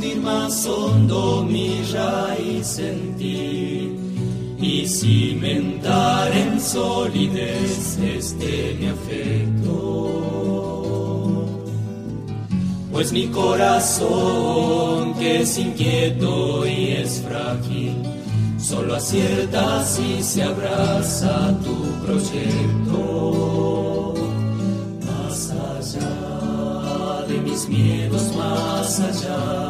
hundir más hondo mi raíz en ti y cimentar en solidez este mi afecto. Pues mi corazón, que es inquieto y es frágil, solo acierta si se abraza tu proyecto. Más allá de mis miedos, más allá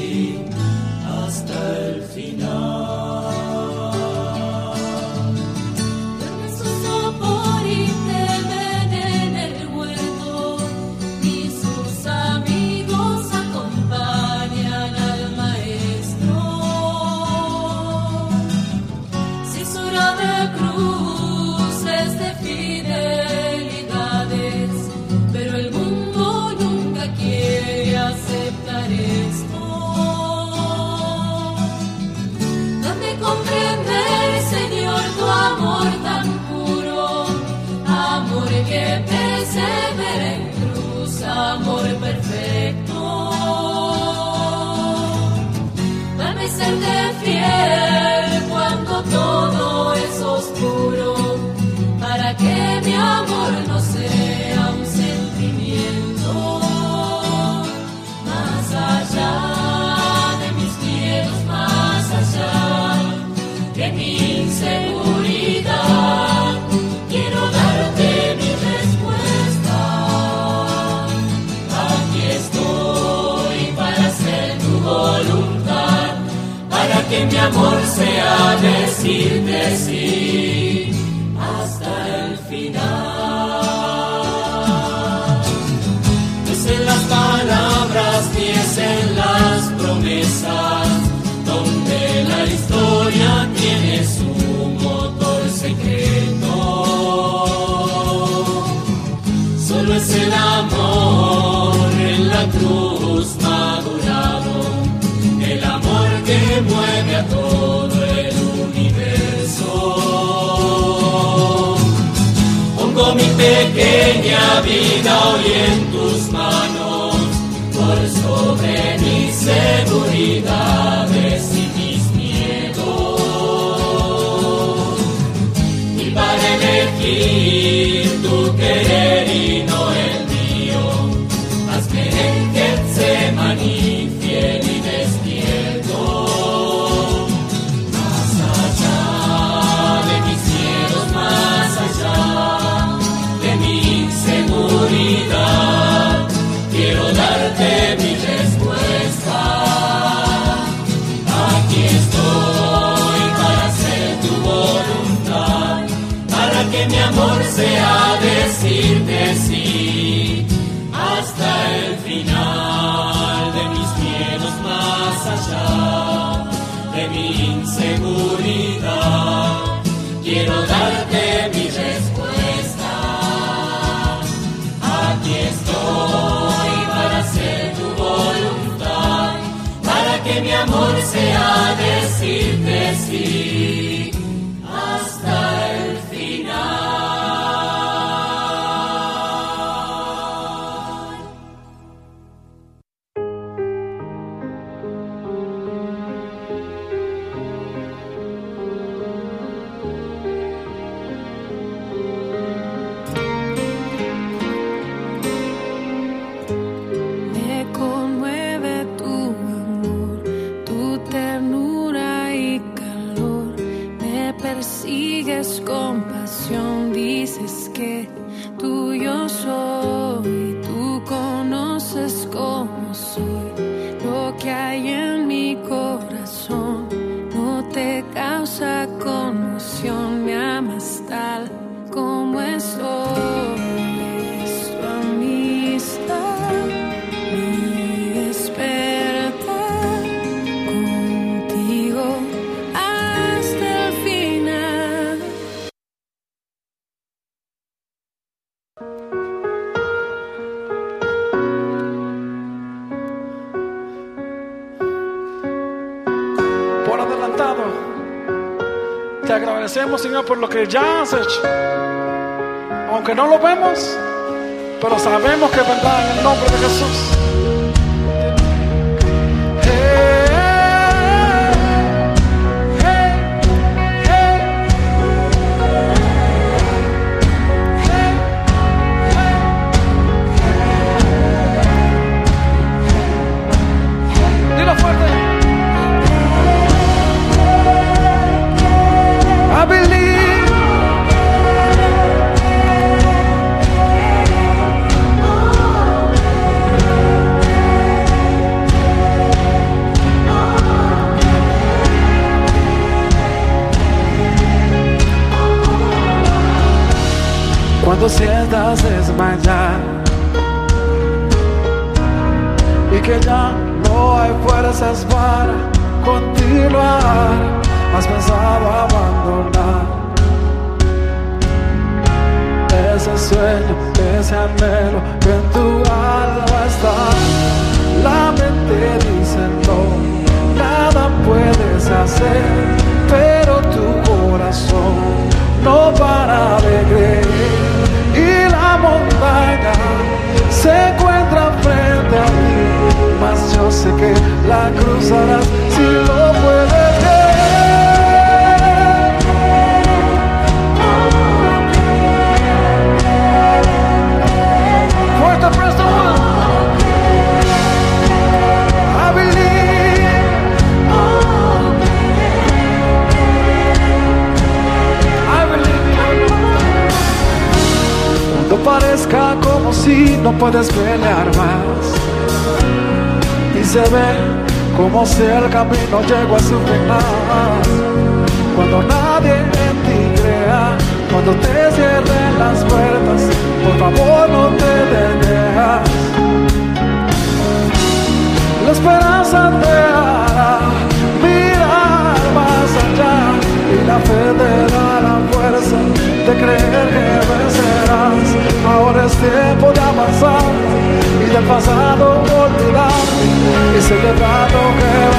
sea decirte sí hasta el final. Es en las palabras ni es en las promesas donde la historia tiene su motor secreto. Solo es el amor en la cruz mi pequeña vida hoy en tus manos, por sobre mis seguridades y mis miedos. Y para elegir tu querer inseguridad. Quiero darte mi respuesta. Aquí estoy para hacer tu voluntad, para que mi amor sea decirte sí por lo que ya has hecho. Aunque no lo vemos, pero sabemos que es verdad en el nombre de Jesús. Cuando sientas desmayar. Y que ya no hay fuerzas para continuar, has pensado abandonar. Ese sueño, ese anhelo que en tu alma está. La mente dice no, nada puedes hacer, pero tu corazón no para de creer montaña se encuentra frente a ti, mas yo sé que la cruzarás si lo puedes parezca como si no puedes pelear más. Y se ve como si el camino llegó a su final. Cuando nadie en ti crea, cuando te cierren las puertas, por favor no te dejes. La esperanza te hará y la fe te da la fuerza de creer que vencerás. Ahora es tiempo de avanzar y del pasado olvidar y celebrar lo que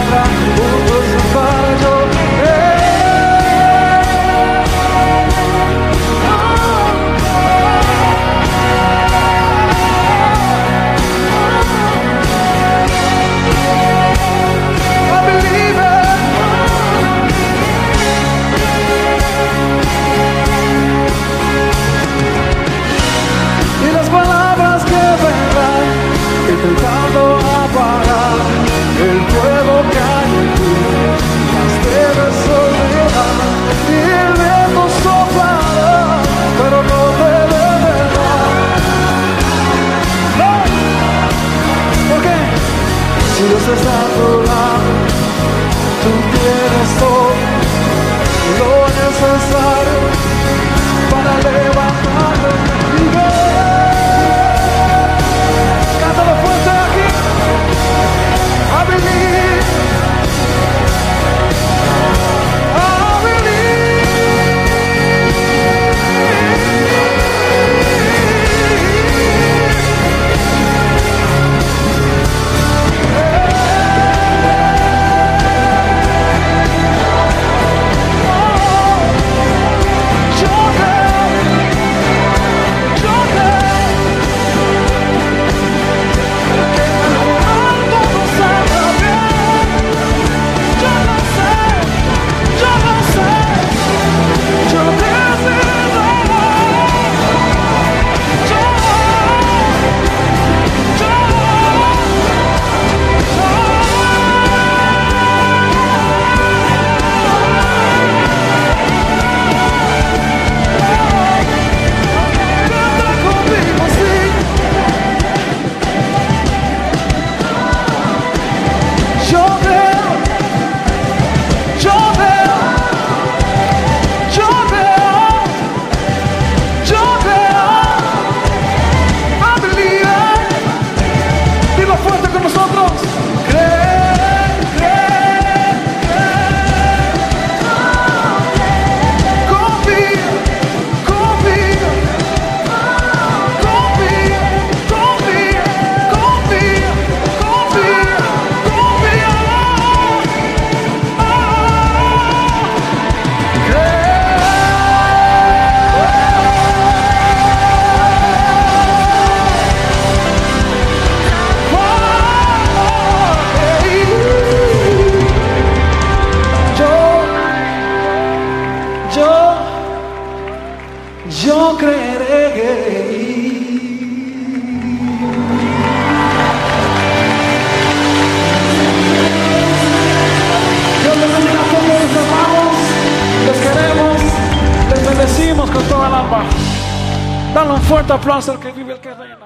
fuerte aplauso al que vive, el que reina.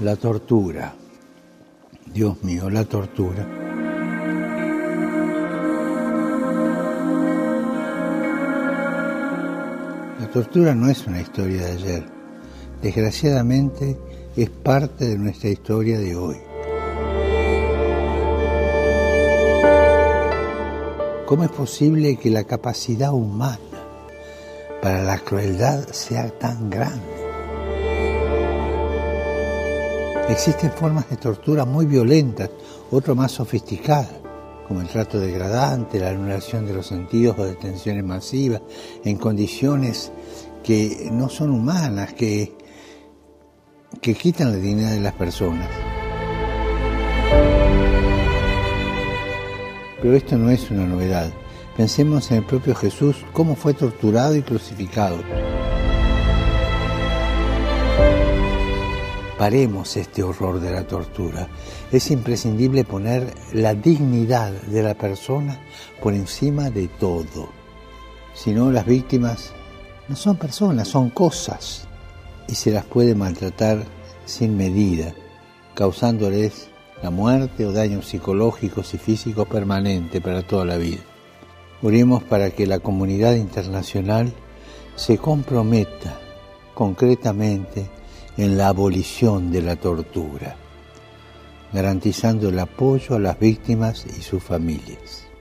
La tortura. Dios mío, la tortura. La tortura no es una historia de ayer. Desgraciadamente es parte de nuestra historia de hoy. ¿Cómo es posible que la capacidad humana para la crueldad sea tan grande? Existen formas de tortura muy violentas, otras más sofisticadas, como el trato degradante, la anulación de los sentidos o detenciones masivas, en condiciones que no son humanas, que, que quitan la dignidad de las personas. Pero esto no es una novedad. Pensemos en el propio Jesús, cómo fue torturado y crucificado. paremos este horror de la tortura. Es imprescindible poner la dignidad de la persona por encima de todo. Si no, las víctimas no son personas, son cosas. Y se las puede maltratar sin medida, causándoles la muerte o daños psicológicos y físicos permanentes para toda la vida. Oremos para que la comunidad internacional se comprometa concretamente en la abolición de la tortura, garantizando el apoyo a las víctimas y sus familias.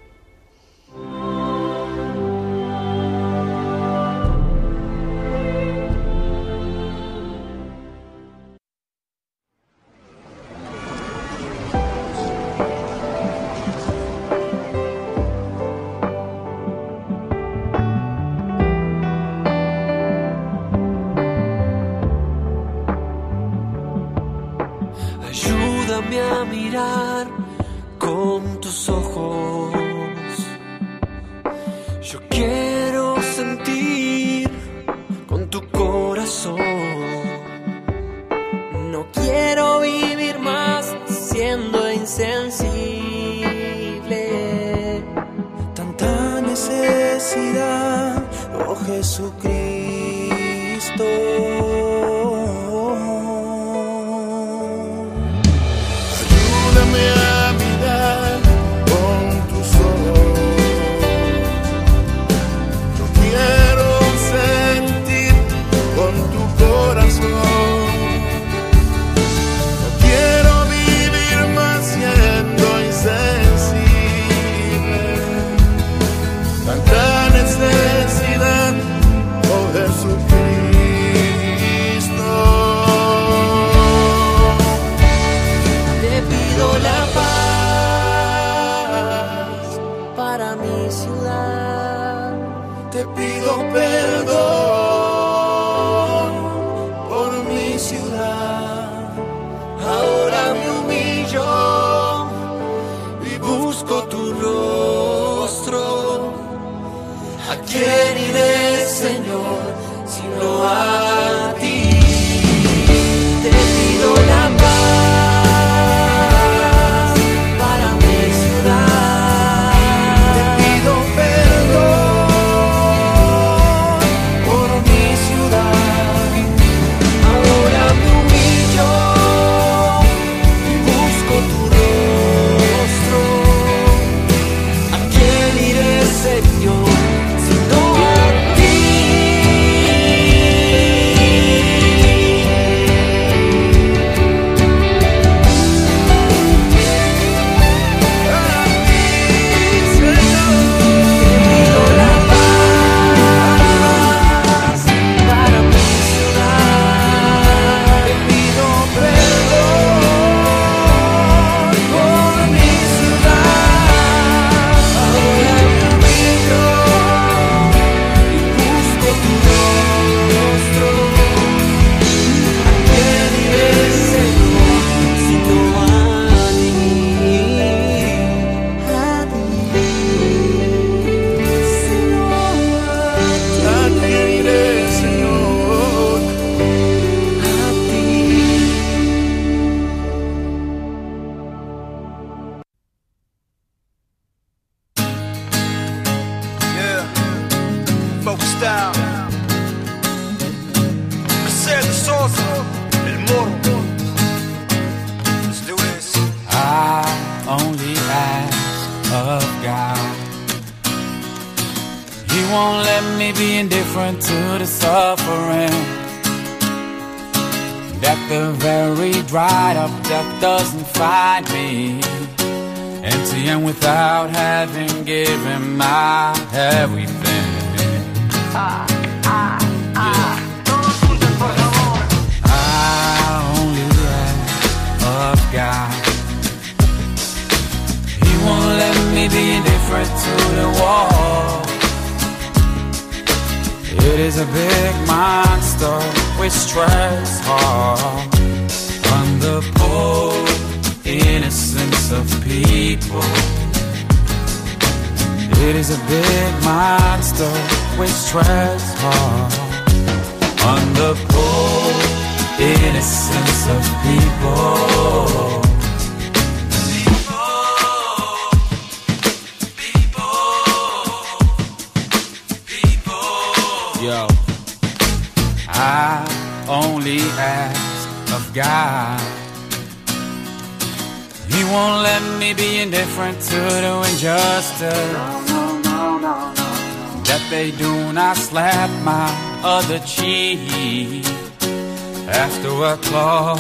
Yo, I only ask of God. He won't let me be indifferent to the injustice. That they do not slap my other cheek. After a claw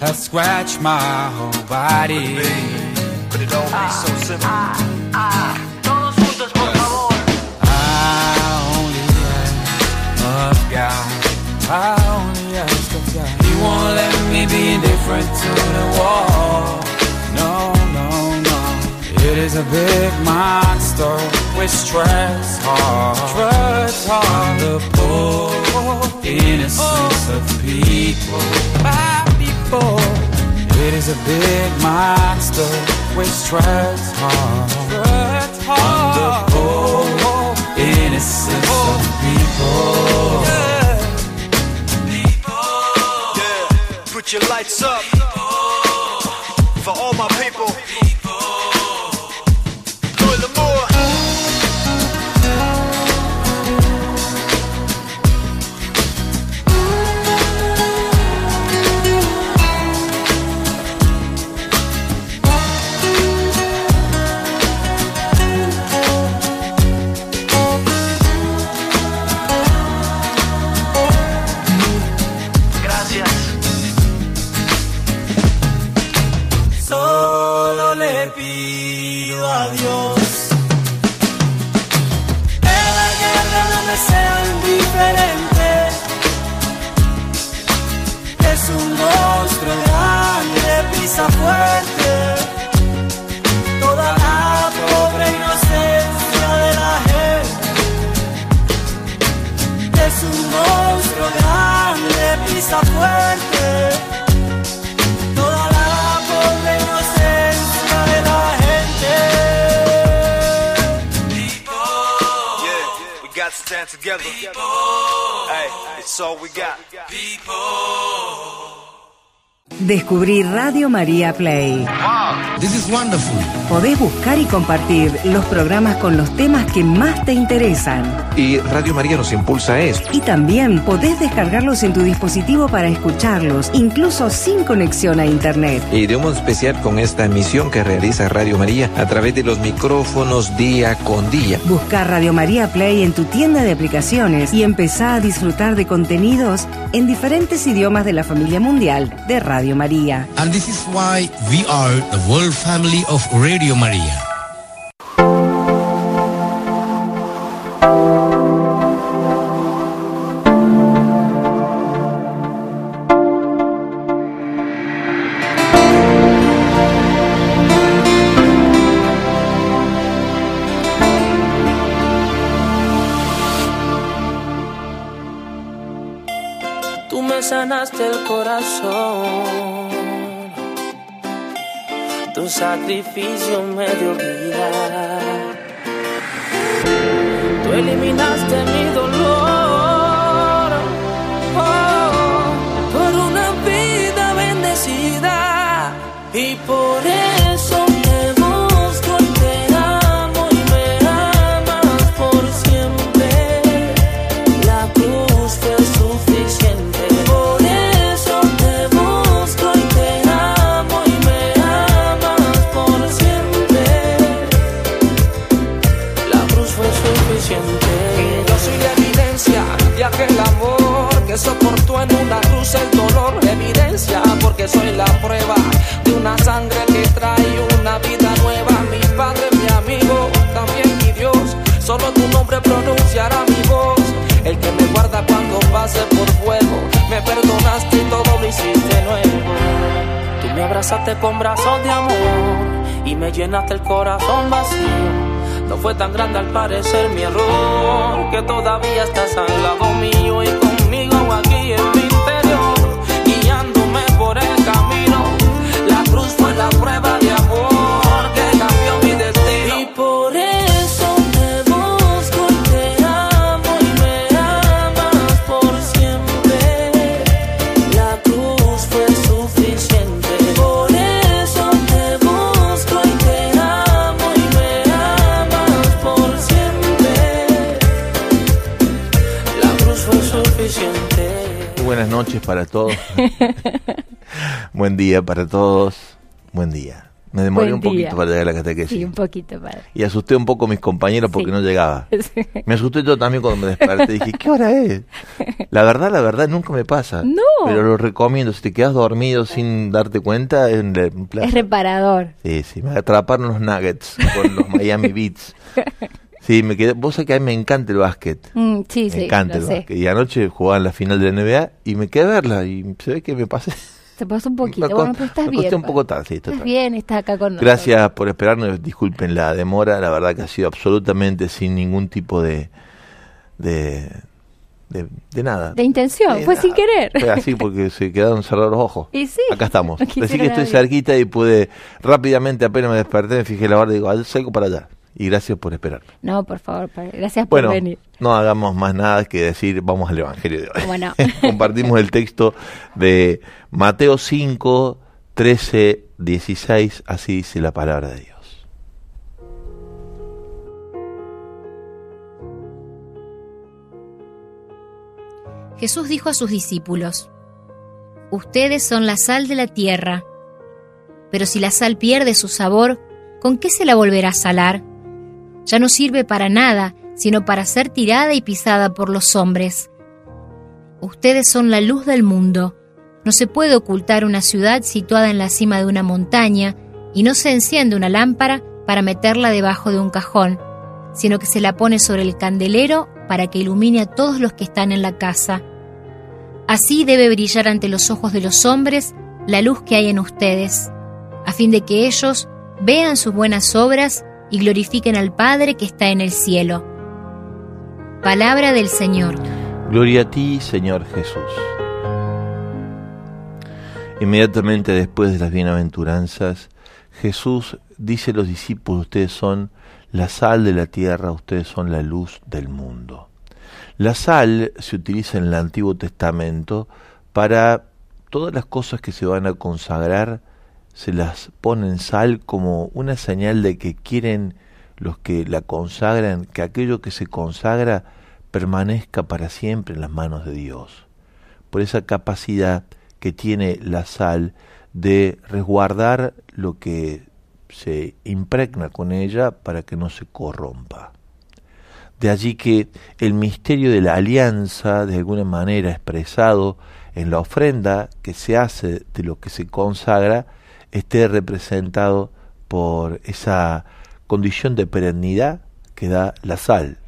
has scratched my whole body. Could it all be so ah, simple? I I only ask of God. He won't let me be indifferent to the wall. No, no, no. It is a big monster which treads hard. Treads hard. The poor innocence of people. My people. It is a big monster which treads hard. Treads hard. The poor innocence of people. Put your lights up oh, for all my people. Pido a Dios que la guerra no me sea indiferente. Es un monstruo grande, pisa fuerte. Toda la pobre inocencia de la gente. Es un monstruo grande, pisa fuerte shine together. People, hey, it's all we got. People. Descubrí Radio María Play. This is wonderful. Podés buscar y compartir los programas con los temas que más te interesan. Y Radio María nos impulsa a eso. Y también podés descargarlos en tu dispositivo para escucharlos, incluso sin conexión a Internet. Y de un modo especial con esta emisión que realiza Radio María a través de los micrófonos día con día. Busca Radio María Play en tu tienda de aplicaciones y empezá a disfrutar de contenidos en diferentes idiomas de la familia mundial de Radio María. And this is why we are the world family of Radio Maria. Sanaste el corazón. Tu sacrificio me dio vida. Tú eliminaste mi dolor. Oh, por una vida bendecida. Y por Soy la prueba de una sangre que trae una vida nueva. Mi padre, mi amigo, también mi Dios. Solo tu nombre pronunciará mi voz. El que me guarda cuando pase por fuego. Me perdonaste y todo lo hiciste nuevo. Tú me abrazaste con brazos de amor y me llenaste el corazón vacío. No fue tan grande al parecer mi error, que todavía estás al lado mío y conmigo aquí en mi buenas noches para todos. Buen día para todos. Buen día. Me demoré Buen un poquito día. para llegar a la catequesis. Sí, un poquito, padre. Y asusté un poco a mis compañeros porque Sí. no llegaba. Sí. Me asusté yo también cuando me desperté. Dije, ¿qué hora es? La verdad, la verdad, nunca me pasa. No. Pero lo recomiendo. Si te quedas dormido sin darte cuenta, es un. Es reparador. Sí, sí, me atraparon los Nuggets con los Miami Beats. Sí, me quedé. Vos sabés que a mí me encanta el básquet. Mm, sí, Me sí, encanta lo el sé. básquet. Y anoche jugaban la final de la NBA y me quedé a verla. Y se ve que me pasé. Se pasó un poquito. Bueno, pero estás bien. un poco tarde, Estás bien, estás acá con nosotros. Gracias por esperarnos. Disculpen la demora. La verdad que ha sido absolutamente sin ningún tipo de. de. de, de nada. De intención, De fue nada. sin querer. Fue así porque se quedaron cerrados los ojos. Y sí. Acá estamos. No Así que estoy cerquita y pude rápidamente, apenas me desperté, me fijé la hora y digo, "Ah, salgo para allá. Y gracias por esperar. No, por favor. Gracias por Bueno, venir. no hagamos más nada que decir, vamos al Evangelio de hoy. Bueno. Compartimos el texto de Mateo 5, 13, 16, así dice la palabra de Dios. Jesús dijo a sus discípulos, Ustedes son la sal de la tierra, pero si la sal pierde su sabor, ¿con qué se la volverá a salar? Ya no sirve para nada, sino para ser tirada y pisada por los hombres. Ustedes son la luz del mundo. No se puede ocultar una ciudad situada en la cima de una montaña y no se enciende una lámpara para meterla debajo de un cajón, sino que se la pone sobre el candelero para que ilumine a todos los que están en la casa. Así debe brillar ante los ojos de los hombres la luz que hay en ustedes, a fin de que ellos vean sus buenas obras y glorifiquen al Padre que está en el cielo. Palabra del Señor. Gloria a ti, Señor Jesús. Inmediatamente después de las bienaventuranzas, Jesús dice a los discípulos, ustedes son la sal de la tierra, ustedes son la luz del mundo. La sal se utiliza en el Antiguo Testamento para todas las cosas que se van a consagrar, se las ponen sal como una señal de que quieren los que la consagran, que aquello que se consagra permanezca para siempre en las manos de Dios. Por esa capacidad que tiene la sal de resguardar lo que se impregna con ella para que no se corrompa. De allí que el misterio de la alianza, de alguna manera expresado en la ofrenda que se hace de lo que se consagra, esté representado por esa condición de perennidad que da la sal.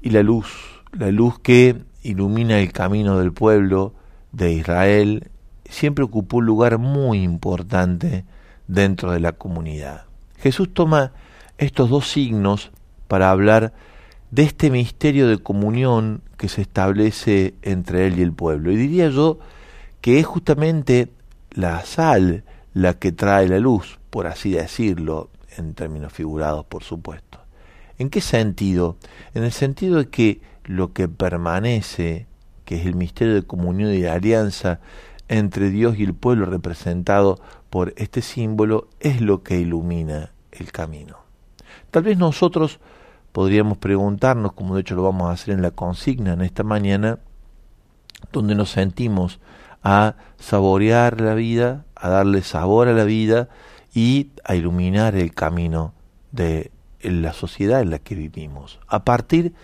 Y la luz, la luz que ilumina el camino del pueblo de Israel, siempre ocupó un lugar muy importante dentro de la comunidad. Jesús toma estos dos signos para hablar de este misterio de comunión que se establece entre él y el pueblo. Y diría yo que es justamente la sal la que trae la luz, por así decirlo, en términos figurados, por supuesto. ¿En qué sentido? En el sentido de que lo que permanece, que es el misterio de comunión y de alianza entre Dios y el pueblo representado por este símbolo, es lo que ilumina el camino. Tal vez nosotros podríamos preguntarnos, como de hecho lo vamos a hacer en la consigna en esta mañana, donde nos sentimos a saborear la vida, a darle sabor a la vida y a iluminar el camino de la sociedad en la que vivimos. A partir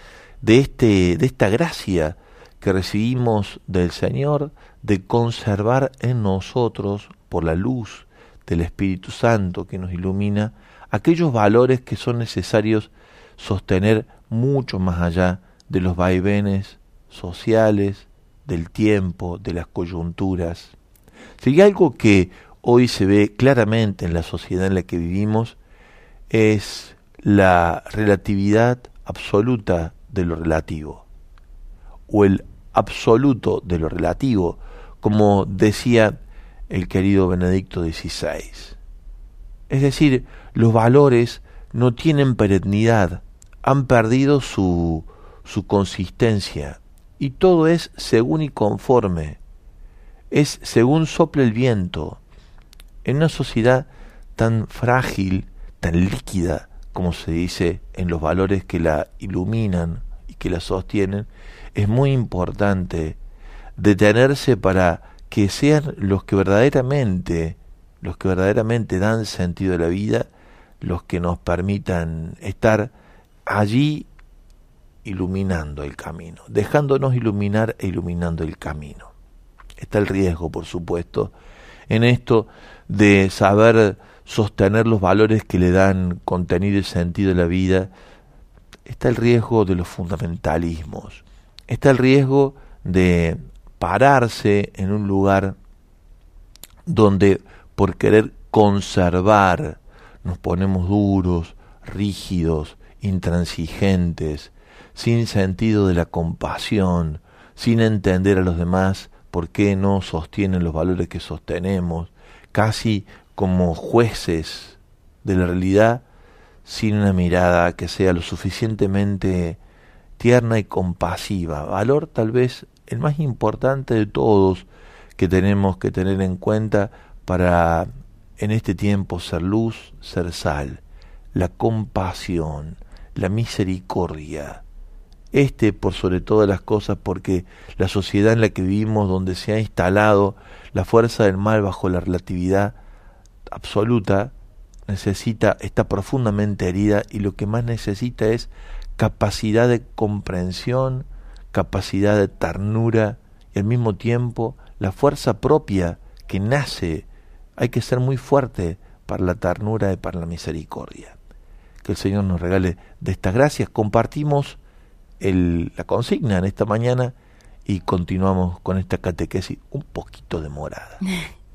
de, este, de esta gracia que recibimos del Señor de conservar en nosotros, por la luz del Espíritu Santo que nos ilumina, aquellos valores que son necesarios sostener mucho más allá de los vaivenes sociales, del tiempo, de las coyunturas. Si algo que hoy se ve claramente en la sociedad en la que vivimos, es la relatividad absoluta de lo relativo, o el absoluto de lo relativo, como decía el querido Benedicto XVI. Es decir, los valores no tienen perennidad, han perdido su, su consistencia, y todo es según y conforme, es según sople el viento. En una sociedad tan frágil, tan líquida, como se dice en los valores que la iluminan y que la sostienen, es muy importante detenerse para que sean los que verdaderamente, los que verdaderamente dan sentido a la vida, los que nos permitan estar allí iluminando el camino, dejándonos iluminar e iluminando el camino. Está el riesgo, por supuesto, en esto de saber sostener los valores que le dan contenido y sentido a la vida, está el riesgo de los fundamentalismos, está el riesgo de pararse en un lugar donde por querer conservar nos ponemos duros, rígidos, intransigentes, sin sentido de la compasión, sin entender a los demás por qué no sostienen los valores que sostenemos, casi como jueces de la realidad, sin una mirada que sea lo suficientemente tierna y compasiva. Valor tal vez el más importante de todos que tenemos que tener en cuenta para en este tiempo ser luz, ser sal, la compasión, la misericordia. Este por sobre todas las cosas porque la sociedad en la que vivimos donde se ha instalado la fuerza del mal bajo la relatividad absoluta necesita, está profundamente herida y lo que más necesita es capacidad de comprensión, capacidad de ternura y al mismo tiempo la fuerza propia que nace. Hay que ser muy fuerte para la ternura y para la misericordia. Que el Señor nos regale de estas gracias. Compartimos el, la consigna en esta mañana y continuamos con esta catequesis un poquito demorada.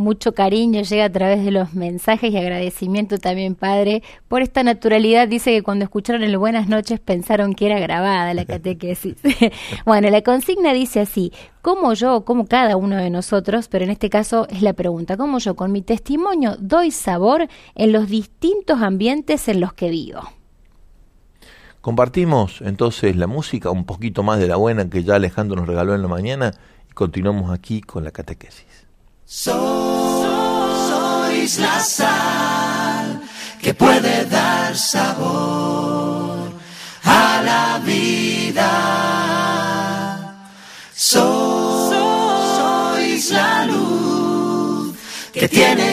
mucho cariño llega a través de los mensajes y agradecimiento también, Padre, por esta naturalidad. Dice que cuando escucharon el Buenas noches pensaron que era grabada la catequesis. bueno, la consigna dice así, ¿cómo yo, como cada uno de nosotros, pero en este caso es la pregunta, ¿cómo yo con mi testimonio doy sabor en los distintos ambientes en los que vivo? Compartimos entonces la música, un poquito más de la buena que ya Alejandro nos regaló en la mañana y continuamos aquí con la catequesis. sois la sal que puede dar sabor a la vida. Sois la luz que tiene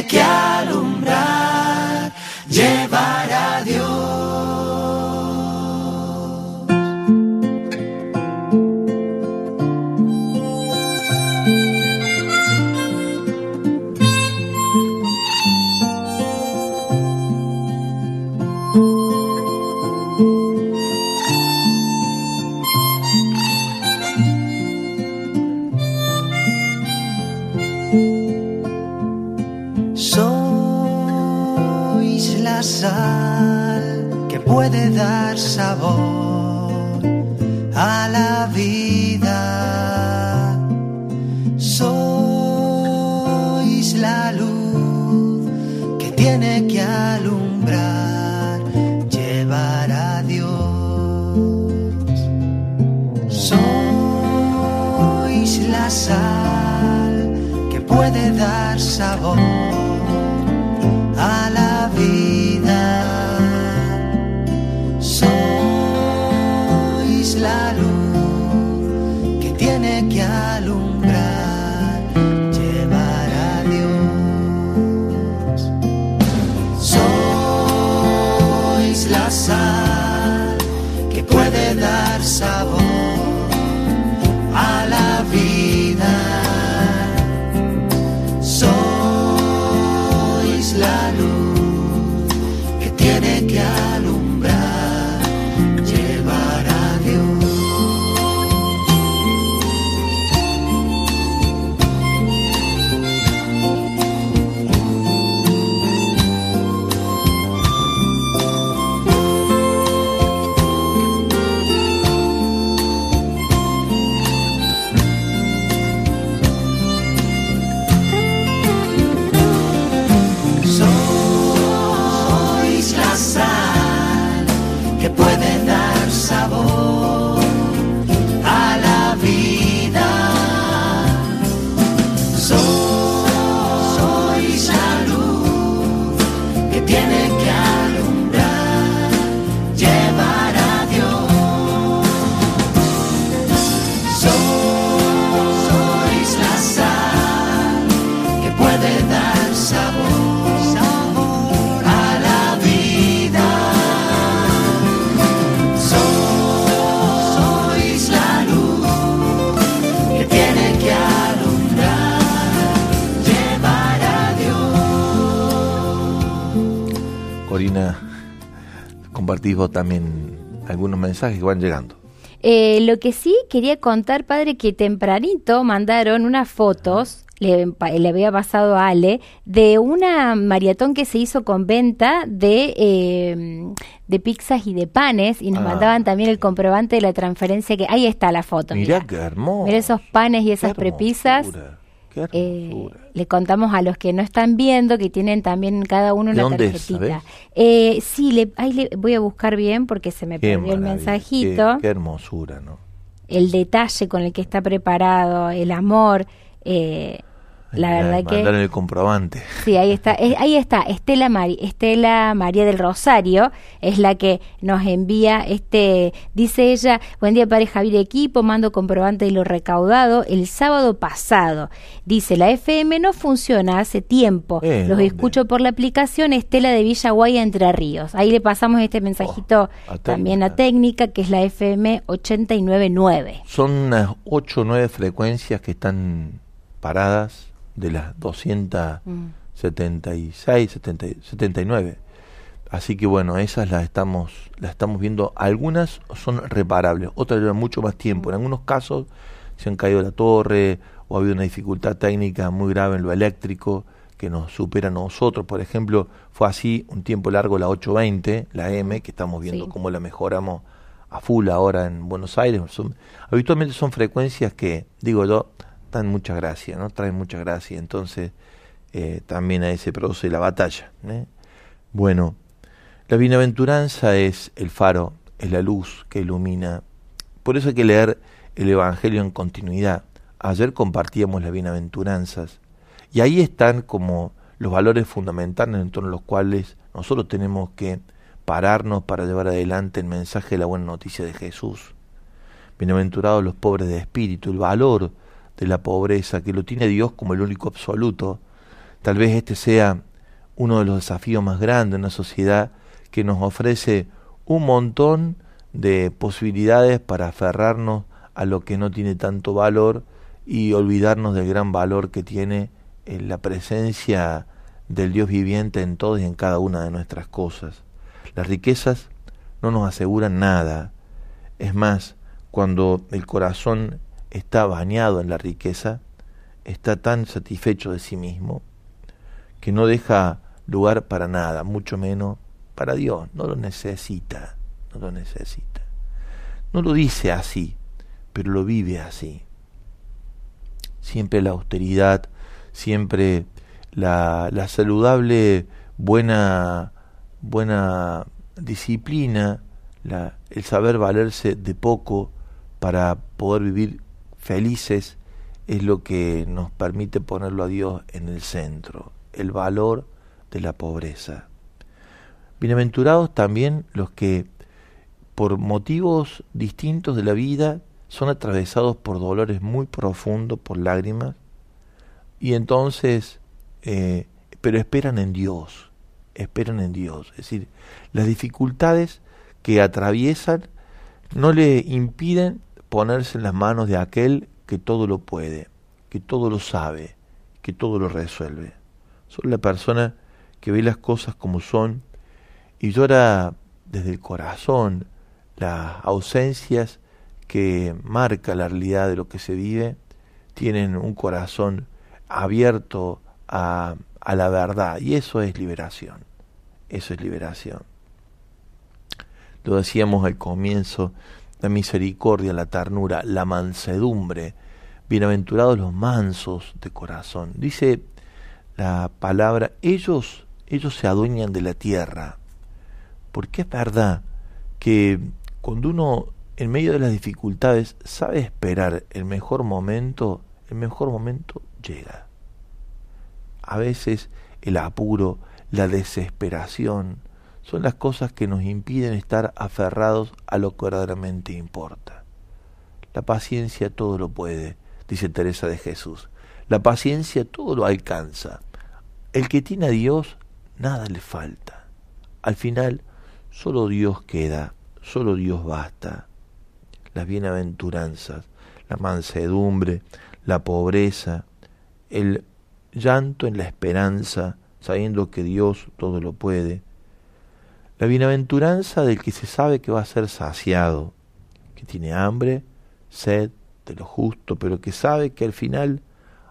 vos también algunos mensajes que van llegando. Eh, lo que sí quería contar, padre, que tempranito mandaron unas fotos, le, había pasado a Ale, de una maratón que se hizo con venta de, eh, de pizzas y de panes, y nos Ah. mandaban también el comprobante de la transferencia, que ahí está la foto. Mirá Mirá, qué hermoso. Mirá esos panes y esas prepisas. Eh, le contamos a los que no están viendo que tienen también cada uno ¿De una dónde es, tarjetita. sabés? Eh, sí, le, ahí le voy a buscar bien porque se me Qué perdió el mensajito. Qué, qué hermosura, ¿no? el detalle con el que está preparado, el amor. eh, la verdad que Mandaron el comprobante. sí, ahí está, ahí está. Estela Mari, Estela María del Rosario es la que nos envía este, dice ella, buen día padre Javier equipo, mando comprobante de lo recaudado el sábado pasado. Dice la FM no funciona hace tiempo. Eh, Los ¿dónde? escucho por la aplicación Estela de Villa Guaya Entre Ríos. Ahí le pasamos este mensajito Oh, a también a técnica que es la FM 899. Son unas 8 o 9 frecuencias que están paradas de las Mm. 276, 70 79. Así que bueno, esas las estamos, las estamos viendo. Algunas son reparables, otras llevan mucho más tiempo. En algunos casos se han caído la torre o ha habido una dificultad técnica muy grave en lo eléctrico que nos supera a nosotros. Por ejemplo, fue así un tiempo largo la 820, la M, que estamos viendo Sí. cómo la mejoramos a full ahora en Buenos Aires. Son- habitualmente son frecuencias que, digo yo, dan mucha gracia, ¿no? Traen mucha gracia. Entonces, eh, también ahí se produce la batalla. ¿eh? Bueno, la bienaventuranza es el faro, es la luz que ilumina. Por eso hay que leer el Evangelio en continuidad. Ayer compartíamos las bienaventuranzas y ahí están como los valores fundamentales en torno a los cuales nosotros tenemos que pararnos para llevar adelante el mensaje de la buena noticia de Jesús. Bienaventurados los pobres de espíritu, el valor de la pobreza que lo tiene Dios como el único absoluto. Tal vez este sea uno de los desafíos más grandes de una sociedad que nos ofrece un montón de posibilidades para aferrarnos a lo que no tiene tanto valor y olvidarnos del gran valor que tiene la presencia del Dios viviente en todas y en cada una de nuestras cosas. Las riquezas no nos aseguran nada. Es más, cuando el corazón está bañado en la riqueza, está tan satisfecho de sí mismo que no deja lugar para nada, mucho menos para Dios. No lo necesita, no lo necesita. No lo dice así, pero lo vive así. Siempre la austeridad, siempre la, la saludable buena, buena disciplina, el saber valerse de poco para poder vivir felices es lo que nos permite ponerlo a Dios en el centro, el valor de la pobreza. Bienaventurados también los que por motivos distintos de la vida son atravesados por dolores muy profundos, por lágrimas, y entonces, eh, pero esperan en Dios, esperan en Dios. Es decir, las dificultades que atraviesan no le impiden ponerse en las manos de aquel que todo lo puede, que todo lo sabe, que todo lo resuelve. Son la persona que ve las cosas como son y llora desde el corazón las ausencias que marca la realidad de lo que se vive, tienen un corazón abierto a, a la verdad y eso es liberación, eso es liberación. Lo decíamos al comienzo, la misericordia, la ternura, la mansedumbre, bienaventurados los mansos de corazón. Dice la palabra, ellos, ellos se adueñan de la tierra, porque es verdad que cuando uno en medio de las dificultades sabe esperar el mejor momento, el mejor momento llega. A veces el apuro, la desesperación, son las cosas que nos impiden estar aferrados a lo que verdaderamente importa. La paciencia todo lo puede, dice Teresa de Jesús. La paciencia todo lo alcanza. El que tiene a Dios, nada le falta. Al final, solo Dios queda, solo Dios basta. Las bienaventuranzas, la mansedumbre, la pobreza, el llanto en la esperanza, sabiendo que Dios todo lo puede. La bienaventuranza del que se sabe que va a ser saciado, que tiene hambre, sed de lo justo, pero que sabe que al final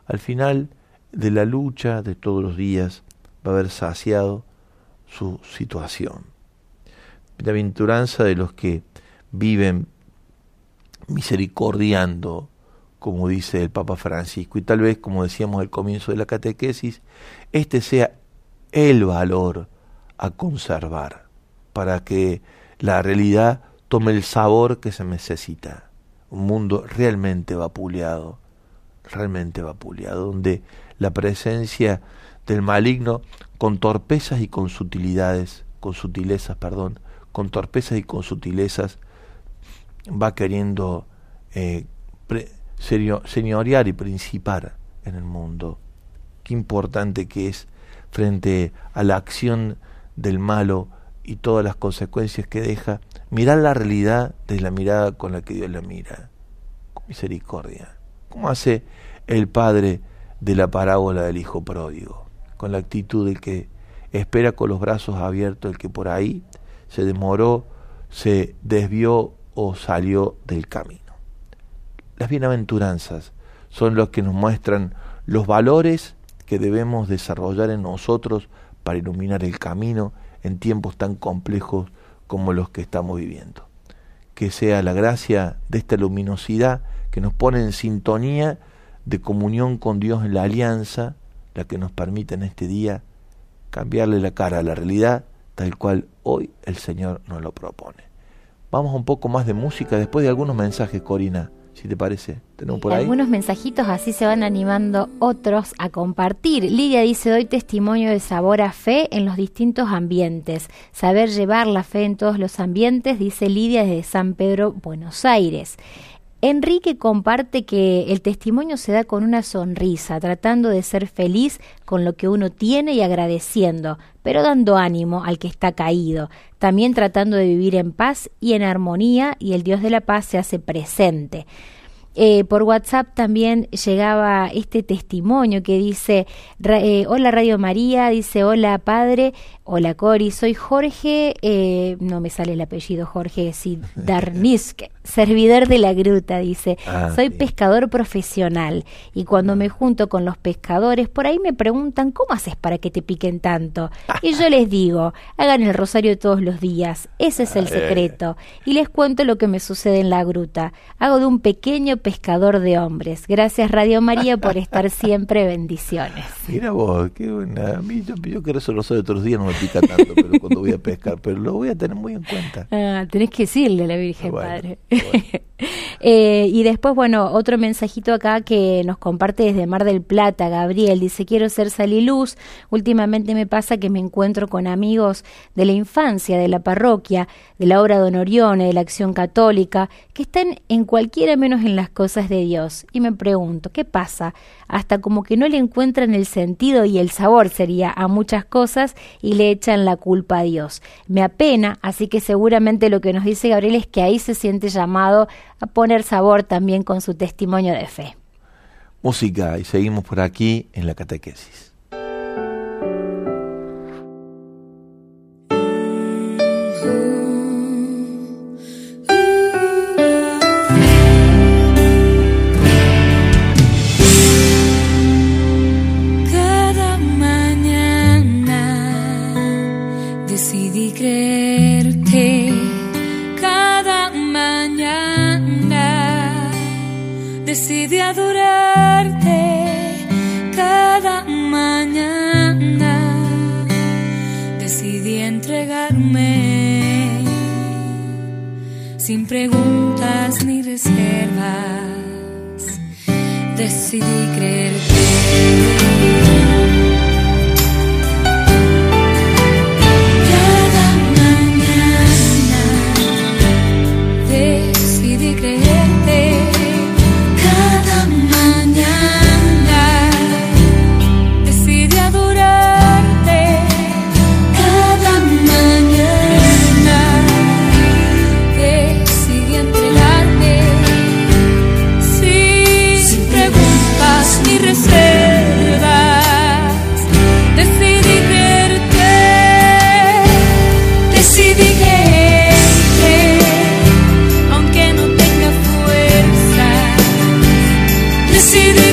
al final de la lucha de todos los días va a haber saciado su situación. Bienaventuranza de los que viven misericordiando, como dice el Papa Francisco, y tal vez, como decíamos al comienzo de la catequesis, este sea el valor a conservar para que la realidad tome el sabor que se necesita. Un mundo realmente vapuleado, realmente vapuleado, donde la presencia del maligno con torpezas y con sutilidades, con sutilezas, perdón, con torpezas y con sutilezas va queriendo eh, señorear y principar en el mundo. Qué importante que es frente a la acción del malo y todas las consecuencias que deja, mirar la realidad desde la mirada con la que Dios la mira, con misericordia. ¿Cómo hace el padre de la parábola del hijo pródigo? Con la actitud del que espera con los brazos abiertos, el que por ahí se demoró, se desvió o salió del camino. Las bienaventuranzas son los que nos muestran los valores que debemos desarrollar en nosotros para iluminar el camino en tiempos tan complejos como los que estamos viviendo. Que sea la gracia de esta luminosidad que nos pone en sintonía de comunión con Dios en la alianza, la que nos permite en este día cambiarle la cara a la realidad tal cual hoy el Señor nos lo propone. Vamos un poco más de música después de algunos mensajes, Corina, si te parece. ¿Tenemos por ahí? Algunos mensajitos así se van animando otros a compartir. Lidia dice, doy testimonio de sabor a fe en los distintos ambientes. Saber llevar la fe en todos los ambientes, dice Lidia desde San Pedro, Buenos Aires. Enrique comparte que el testimonio se da con una sonrisa, tratando de ser feliz con lo que uno tiene y agradeciendo, pero dando ánimo al que está caído, también tratando de vivir en paz y en armonía y el Dios de la paz se hace presente. Eh, por WhatsApp también llegaba este testimonio que dice, eh, hola Radio María, dice, hola Padre, hola Cori, soy Jorge, eh, no me sale el apellido Jorge, sí, Darnisk, servidor de la gruta, dice, ah, soy pescador profesional y cuando me junto con los pescadores, por ahí me preguntan, ¿cómo haces para que te piquen tanto? Y yo les digo, hagan el rosario todos los días, ese es el secreto. Y les cuento lo que me sucede en la gruta. Hago de un pequeño pescador de hombres. Gracias Radio María por estar siempre, bendiciones. Mira vos, qué buena. A mí, yo, yo que eso lo sé de otros días, no me pica tanto, pero cuando voy a pescar, pero lo voy a tener muy en cuenta. Ah, tenés que decirle a la Virgen Padre. Eh, y después, bueno, otro mensajito acá que nos comparte desde Mar del Plata, Gabriel, dice, quiero ser saliluz, últimamente me pasa que me encuentro con amigos de la infancia, de la parroquia, de la obra de Honorione, de la acción católica, que están en cualquiera menos en las cosas de Dios. Y me pregunto, ¿qué pasa? Hasta como que no le encuentran el sentido y el sabor sería a muchas cosas y le echan la culpa a Dios. Me apena, así que seguramente lo que nos dice Gabriel es que ahí se siente llamado a poner sabor también con su testimonio de fe. Música y seguimos por aquí en la catequesis. Del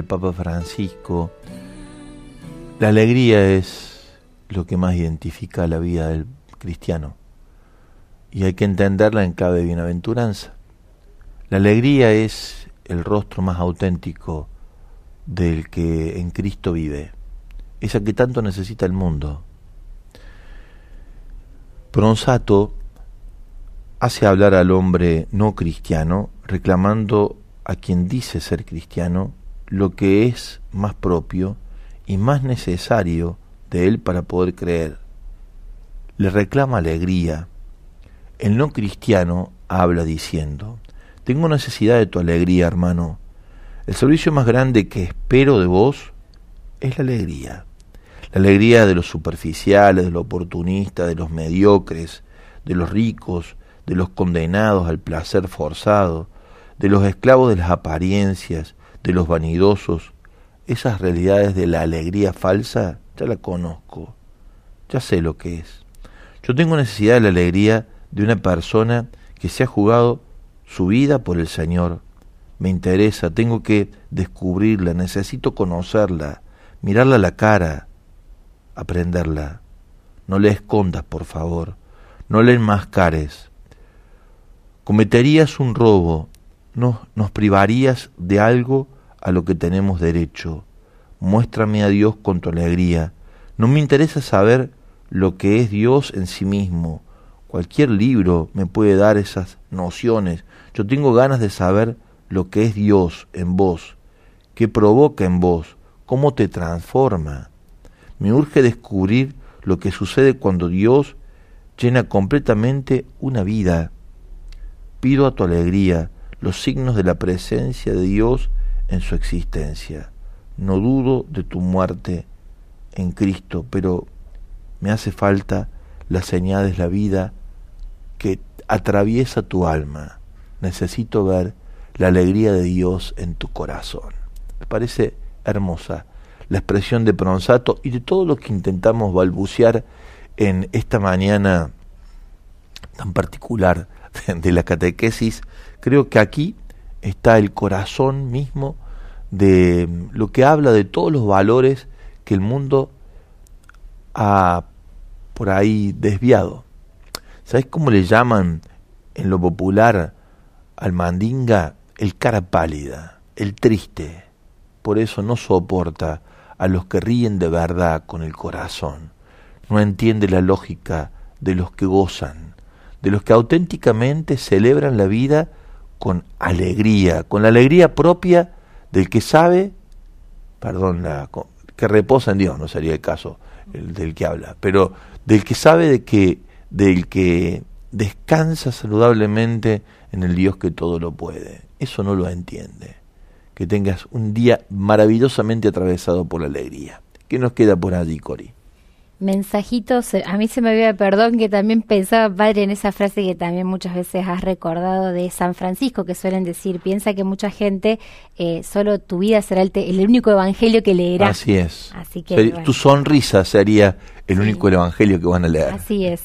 Papa Francisco, la alegría es lo que más identifica la vida del cristiano y hay que entenderla en clave de bienaventuranza. La alegría es el rostro más auténtico del que en Cristo vive, esa que tanto necesita el mundo. Bronzato hace hablar al hombre no cristiano reclamando a quien dice ser cristiano lo que es más propio y más necesario de él para poder creer. Le reclama alegría. El no cristiano habla diciendo, tengo necesidad de tu alegría, hermano. El servicio más grande que espero de vos es la alegría. La alegría de los superficiales, de los oportunistas, de los mediocres, de los ricos, de los condenados al placer forzado, de los esclavos de las apariencias, de los vanidosos, esas realidades de la alegría falsa, ya la conozco, ya sé lo que es. Yo tengo necesidad de la alegría de una persona que se ha jugado su vida por el Señor. Me interesa, tengo que descubrirla, necesito conocerla, mirarla a la cara, aprenderla. No le escondas, por favor, no le enmascares. Cometerías un robo, no, nos privarías de algo a lo que tenemos derecho. Muéstrame a Dios con tu alegría. No me interesa saber lo que es Dios en sí mismo. Cualquier libro me puede dar esas nociones. Yo tengo ganas de saber lo que es Dios en vos, qué provoca en vos, cómo te transforma. Me urge descubrir lo que sucede cuando Dios llena completamente una vida. Pido a tu alegría los signos de la presencia de Dios en su existencia. No dudo de tu muerte en Cristo, pero me hace falta las señales, la vida que atraviesa tu alma. Necesito ver la alegría de Dios en tu corazón. Me parece hermosa la expresión de Pronsato y de todo lo que intentamos balbucear en esta mañana tan particular de la catequesis. Creo que aquí está el corazón mismo de lo que habla de todos los valores que el mundo ha por ahí desviado. ¿Sabes cómo le llaman en lo popular al mandinga? El cara pálida, el triste. Por eso no soporta a los que ríen de verdad con el corazón. No entiende la lógica de los que gozan, de los que auténticamente celebran la vida con alegría, con la alegría propia del que sabe, perdón, la, que reposa en Dios, no sería el caso el del que habla, pero del que sabe de que, del que descansa saludablemente en el Dios que todo lo puede. Eso no lo entiende. Que tengas un día maravillosamente atravesado por la alegría. ¿Qué nos queda por allí, Cori? Mensajitos, a mí se me había perdón que también pensaba, padre, en esa frase que también muchas veces has recordado de San Francisco, que suelen decir, piensa que mucha gente, eh, solo tu vida será el, el, único evangelio que leerá. Así es. Así que, Tu sonrisa sería el único evangelio que van a leer. Así es.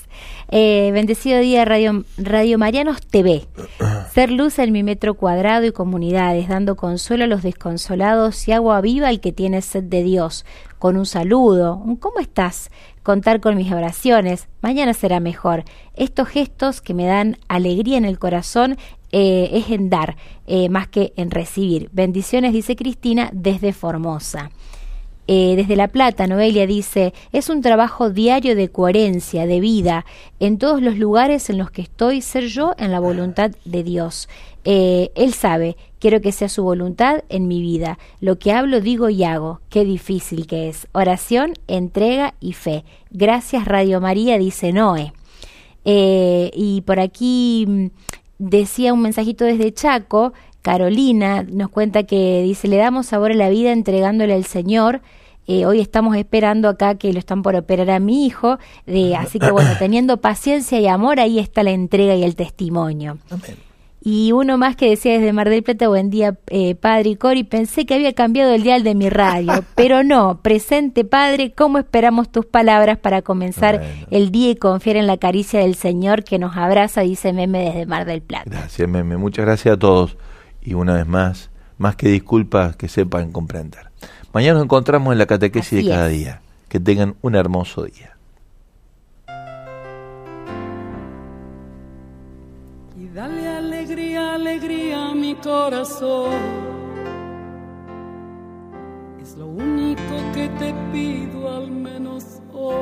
Eh, bendecido día Radio, Radio Marianos TV. Ser luz en mi metro cuadrado y comunidades, dando consuelo a los desconsolados y agua viva al que tiene sed de Dios. Con un saludo, un ¿cómo estás? Contar con mis oraciones, mañana será mejor. Estos gestos que me dan alegría en el corazón eh, es en dar, eh, más que en recibir. Bendiciones, dice Cristina, desde Formosa. Eh, desde La Plata, Noelia dice, es un trabajo diario de coherencia, de vida, en todos los lugares en los que estoy, ser yo en la voluntad de Dios. Eh, él sabe, quiero que sea su voluntad en mi vida. Lo que hablo, digo y hago. Qué difícil que es. Oración, entrega y fe. Gracias Radio María, dice Noé. Eh, y por aquí mm, decía un mensajito desde Chaco, Carolina nos cuenta que dice, le damos sabor a la vida entregándole al Señor. Eh, hoy estamos esperando acá que lo están por operar a mi hijo, de, así que bueno, teniendo paciencia y amor, ahí está la entrega y el testimonio. Y uno más que decía desde Mar del Plata, buen día, eh, padre y Cori, pensé que había cambiado el dial de mi radio, pero no, presente padre, ¿cómo esperamos tus palabras para comenzar el día y confiar en la caricia del Señor que nos abraza, dice Meme desde Mar del Plata? Gracias, Meme, muchas gracias a todos y una vez más, más que disculpas, que sepan comprender. Mañana nos encontramos en la catequesis de cada día. Que tengan un hermoso día. Y dale alegría, alegría a mi corazón. Es lo único que te pido al menos hoy.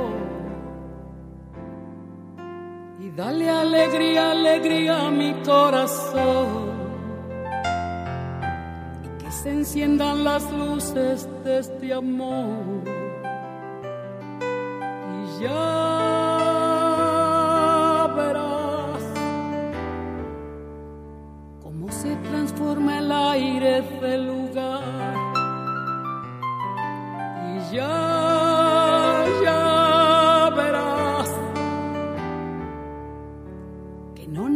Y dale alegría, alegría a mi corazón se enciendan las luces de este amor. Y ya verás cómo se transforma el aire del lugar. Y ya,